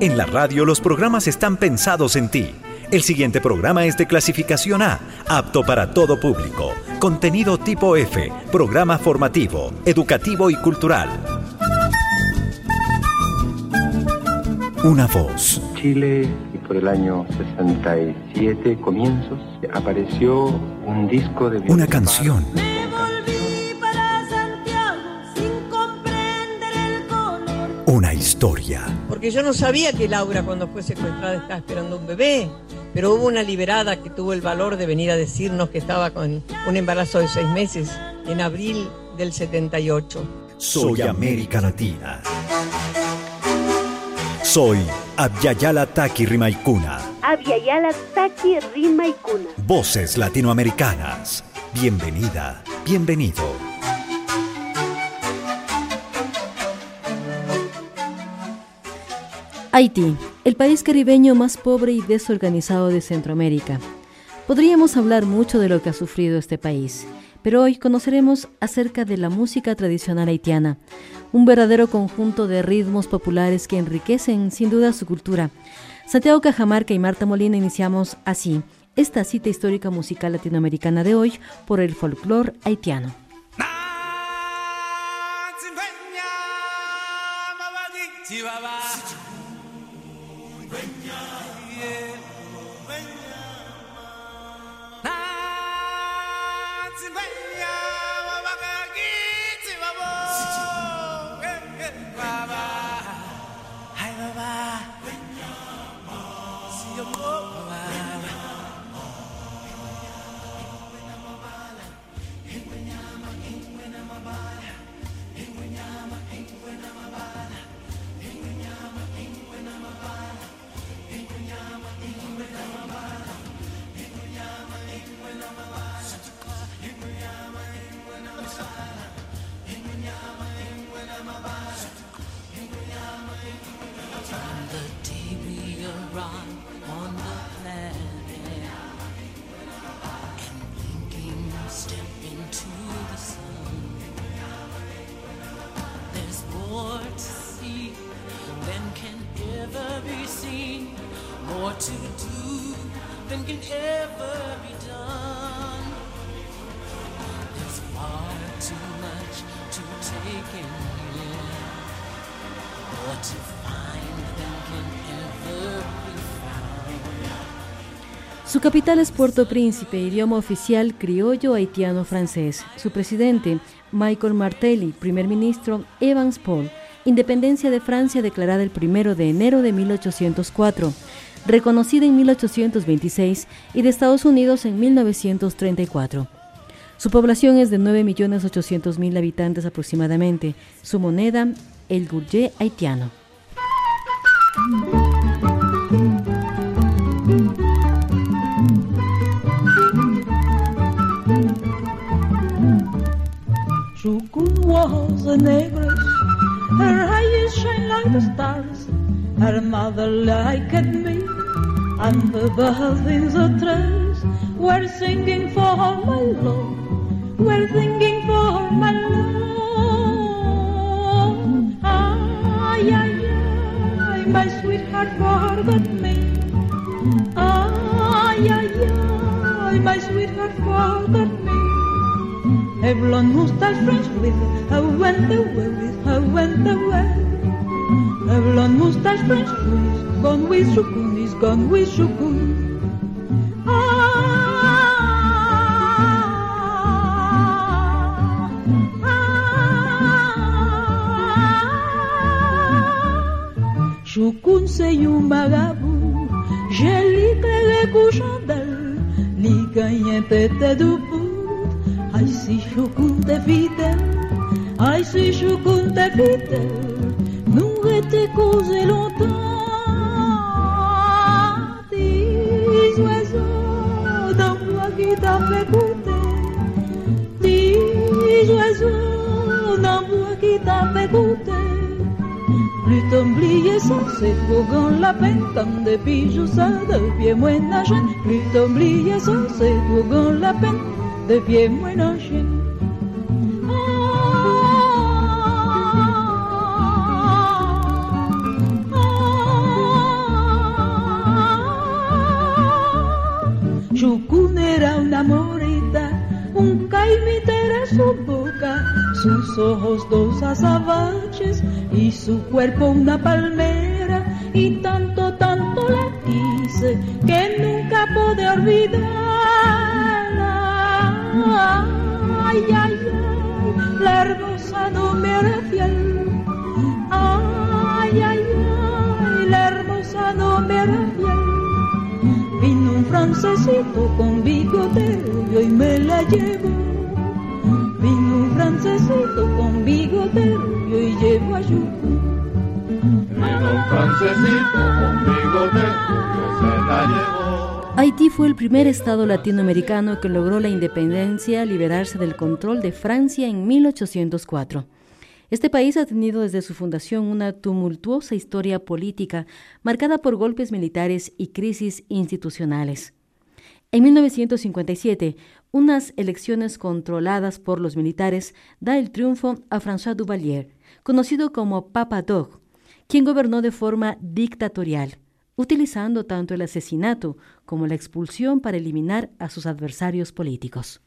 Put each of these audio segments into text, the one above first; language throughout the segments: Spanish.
En la radio los programas están pensados en ti. El siguiente programa es de clasificación A, apto para todo público. Contenido tipo F, programa formativo, educativo y cultural. Una voz. Chile y por el año 67 comienzos apareció un disco de una canción. Una historia. Porque yo no sabía que Laura cuando fue secuestrada estaba esperando un bebé, pero hubo una liberada que tuvo el valor de venir a decirnos que estaba con un embarazo de seis meses en abril del 78. Soy América Latina. Soy Abyayala Taki Rimaikuna. Abyayala Taki Rimaikuna. Voces latinoamericanas. Bienvenida, bienvenido. Haití, el país caribeño más pobre y desorganizado de Centroamérica. Podríamos hablar mucho de lo que ha sufrido este país, pero hoy conoceremos acerca de la música tradicional haitiana, un verdadero conjunto de ritmos populares que enriquecen sin duda su cultura. Santiago Cajamarca y Marta Molina iniciamos así esta cita histórica musical latinoamericana de hoy por el folclore haitiano. Su capital es Puerto Príncipe, idioma oficial criollo haitiano-francés. Su presidente, Michael Martelly, primer ministro, Evans Paul. Independencia de Francia declarada el 1 de enero de 1804, reconocida en 1826 y de Estados Unidos en 1934. Su población es de 9.800.000 habitantes aproximadamente. Su moneda, el gourget haitiano. Was a negress, her eyes shine like the stars, her mother liked me, and the birds in the trees were singing for my love, were singing for my love. Ay, ay, ay, my sweetheart forgot me. Ay, ay, ay, my sweetheart forgot me. A blonde mustache French with I went away with I went away. A blonde mustache French with gone with Shukun, he's gone with Shukun. Shukun c'est un vagabond, j'ai l'éclairé couchant d'elle, li gagne tête de Ay, si Shukun te fidèle, ay, si Shukun te fidèle, nous était causé longtemps. Des oiseaux dans moi qui t'a fait goûter, des oiseaux dans moi qui t'a fait goûter. Plus t'oublier ça, c'est trop grand la peine, comme des bijoux ça devient moins nagé. Plus t'oublier ça, c'est trop grand la peine, de bien buena gente. Yucún era una morita, un caimita era su boca, sus ojos dos azabaches y su cuerpo una palmera. La hermosa no me fiel. Ay, ay, ay, la hermosa no me fiel. Vino un francesito con bigoteo y me la llevó. Vino un francesito con bigoteo y llevo a Yucu. Vino un francesito con bigoteo y se la llevó. Haití fue el primer estado latinoamericano que logró la independencia liberarse del control de Francia en 1804. Este país ha tenido desde su fundación una tumultuosa historia política marcada por golpes militares y crisis institucionales. En 1957, unas elecciones controladas por los militares da el triunfo a François Duvalier, conocido como Papa Dog, quien gobernó de forma dictatorial, utilizando tanto el asesinato como la expulsión para eliminar a sus adversarios políticos.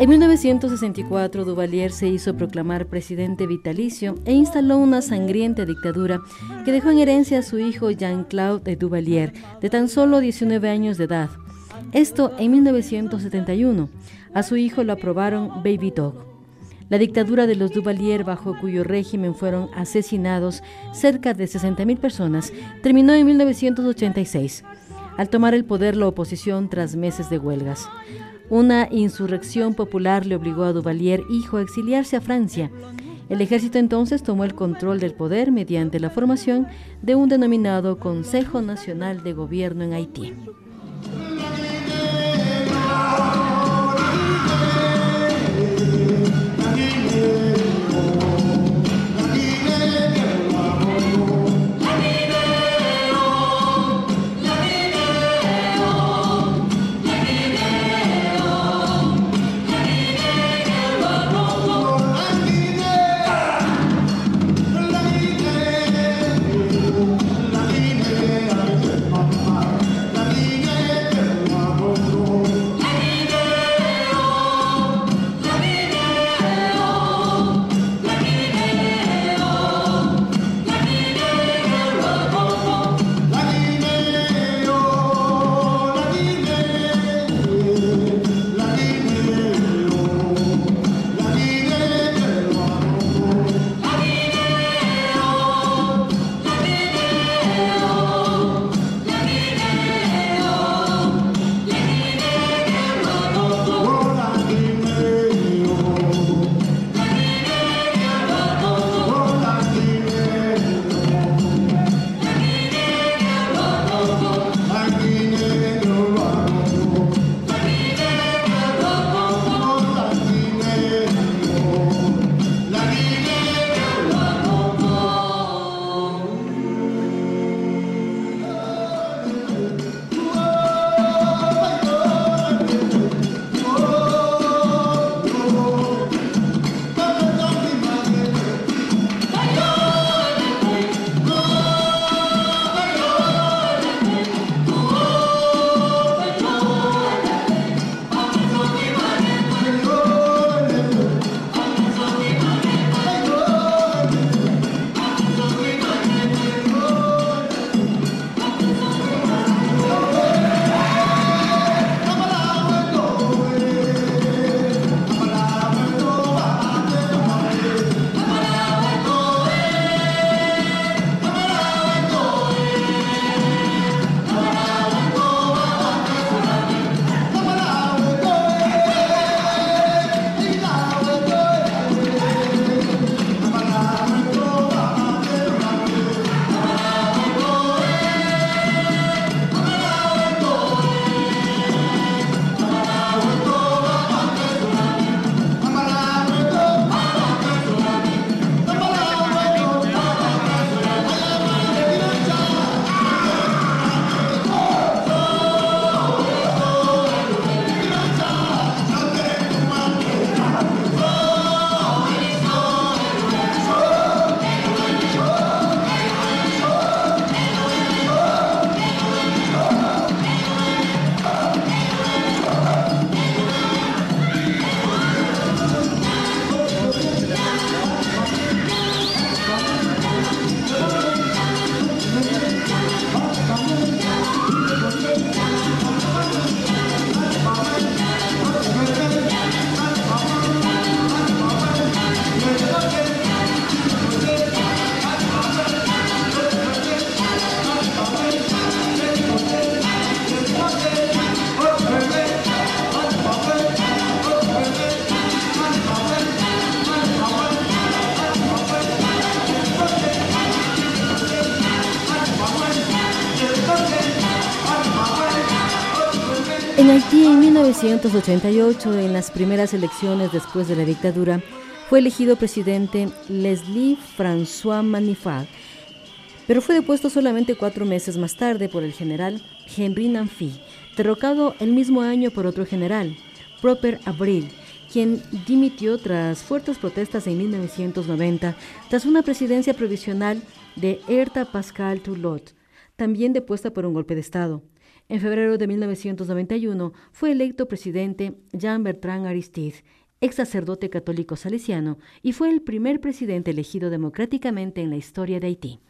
En 1964, Duvalier se hizo proclamar presidente vitalicio e instaló una sangrienta dictadura que dejó en herencia a su hijo Jean-Claude de Duvalier, de tan solo 19 años de edad. Esto en 1971. A su hijo lo aprobaron Baby Dog. La dictadura de los Duvalier, bajo cuyo régimen fueron asesinados cerca de 60.000 personas, terminó en 1986, al tomar el poder la oposición tras meses de huelgas. Una insurrección popular le obligó a Duvalier, hijo, a exiliarse a Francia. El ejército entonces tomó el control del poder mediante la formación de un denominado Consejo Nacional de Gobierno en Haití. 1988, en las primeras elecciones después de la dictadura, fue elegido presidente Leslie François Manifard, pero fue depuesto solamente cuatro meses más tarde por el general Henry Nanfi, derrocado el mismo año por otro general, Proper Abril, quien dimitió tras fuertes protestas en 1990, tras una presidencia provisional de Herta Pascal Toulot, también depuesta por un golpe de Estado. En febrero de 1991 fue electo presidente Jean Bertrand Aristide, ex sacerdote católico salesiano, y fue el primer presidente elegido democráticamente en la historia de Haití.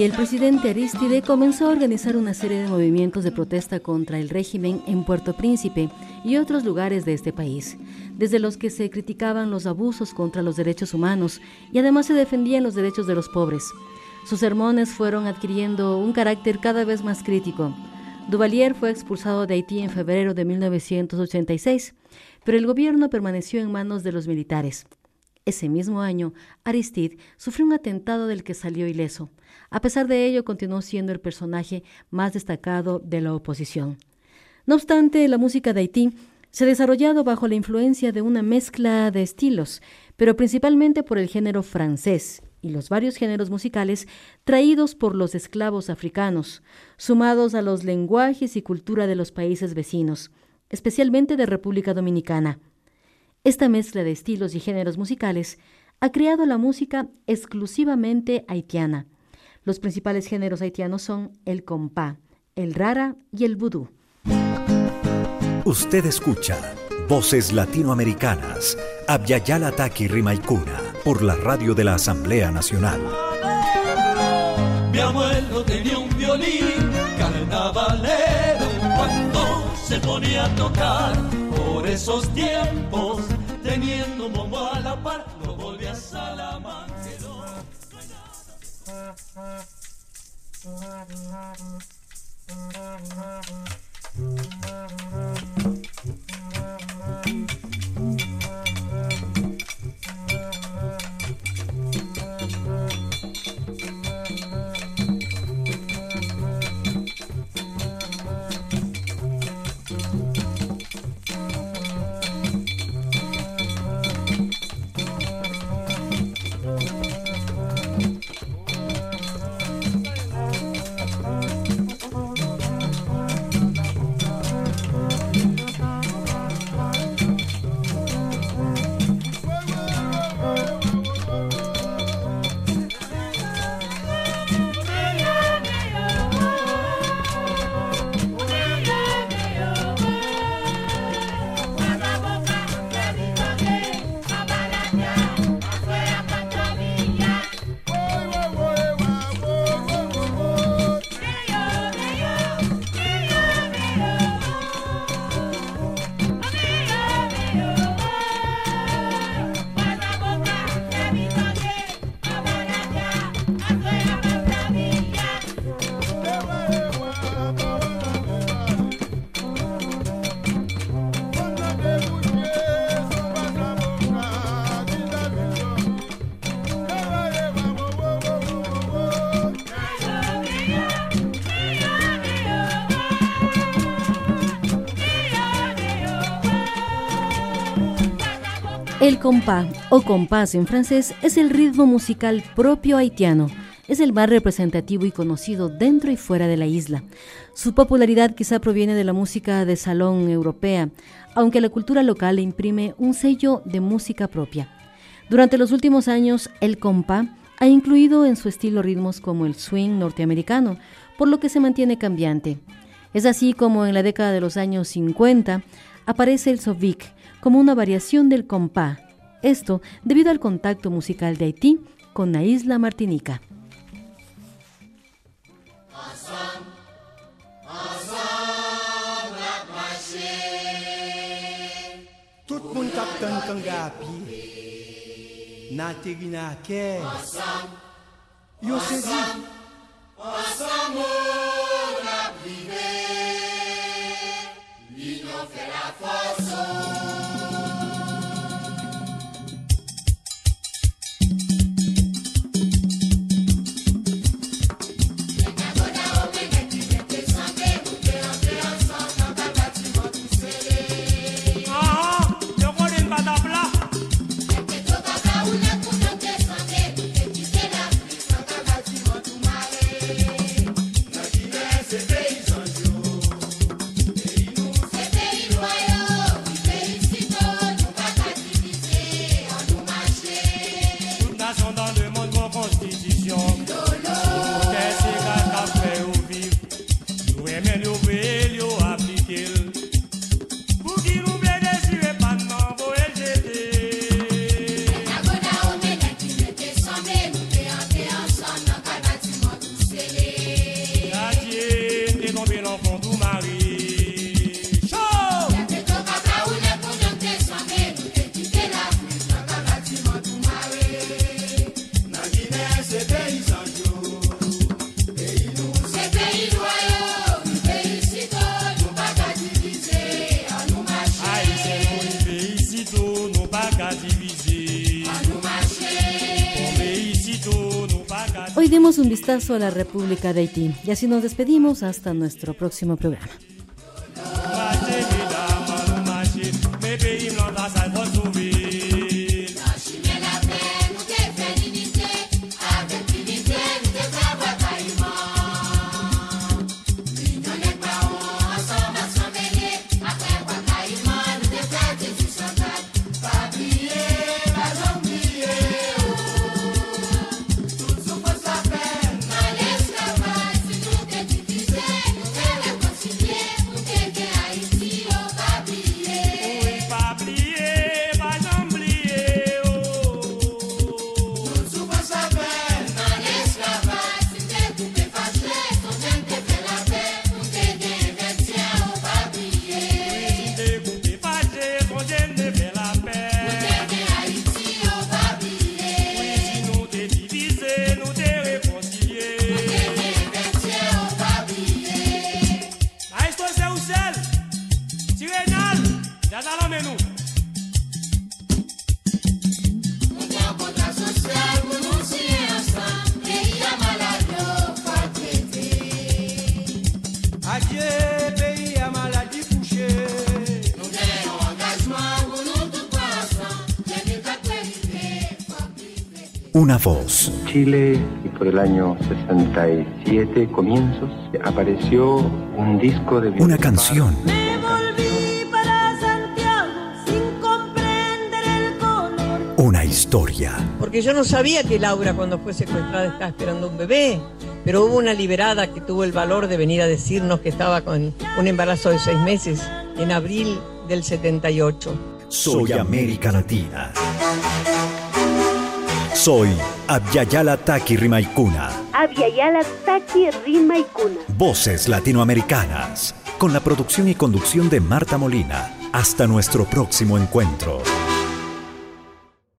Haití, el presidente Aristide comenzó a organizar una serie de movimientos de protesta contra el régimen en Puerto Príncipe y otros lugares de este país, desde los que se criticaban los abusos contra los derechos humanos y además se defendían los derechos de los pobres. Sus sermones fueron adquiriendo un carácter cada vez más crítico. Duvalier fue expulsado de Haití en febrero de 1986, pero el gobierno permaneció en manos de los militares. Ese mismo año, Aristide sufrió un atentado del que salió ileso. A pesar de ello, continuó siendo el personaje más destacado de la oposición. No obstante, la música de Haití se ha desarrollado bajo la influencia de una mezcla de estilos, pero principalmente por el género francés y los varios géneros musicales traídos por los esclavos africanos, sumados a los lenguajes y cultura de los países vecinos. especialmente de República Dominicana. Esta mezcla de estilos y géneros musicales ha creado la música exclusivamente haitiana. Los principales géneros haitianos son el compá, el rara y el vudú. Usted escucha Voces Latinoamericanas, Abyayala Taki Rimaicuna, por la radio de la Asamblea Nacional. Mi abuelo tenía un violín carnavalero cuando se ponía a tocar por esos tiempos, teniendo bombo a la par, El compás o compás en francés es el ritmo musical propio haitiano. Es el más representativo y conocido dentro y fuera de la isla. Su popularidad quizá proviene de la música de salón europea, aunque la cultura local le imprime un sello de música propia. Durante los últimos años, el compás ha incluido en su estilo ritmos como el swing norteamericano, por lo que se mantiene cambiante. Es así como en la década de los años 50 aparece el sovic, como una variación del compá, esto debido al contacto musical de Haití con la isla Martinica. Tout Hoy demos un vistazo a la República de Haití y así nos despedimos hasta nuestro próximo programa. Una voz. Chile, y por el año 67, comienzos, apareció un disco de... Una canción. Me volví para Santiago sin comprender el color. Una historia. Porque yo no sabía que Laura cuando fue secuestrada estaba esperando un bebé. Pero hubo una liberada que tuvo el valor de venir a decirnos que estaba con un embarazo de seis meses en abril del 78. Soy América Latina. Soy Abyayala Taki Rimaikuna. Abyayala Taki Rimaikuna. Voces latinoamericanas. Con la producción y conducción de Marta Molina. Hasta nuestro próximo encuentro.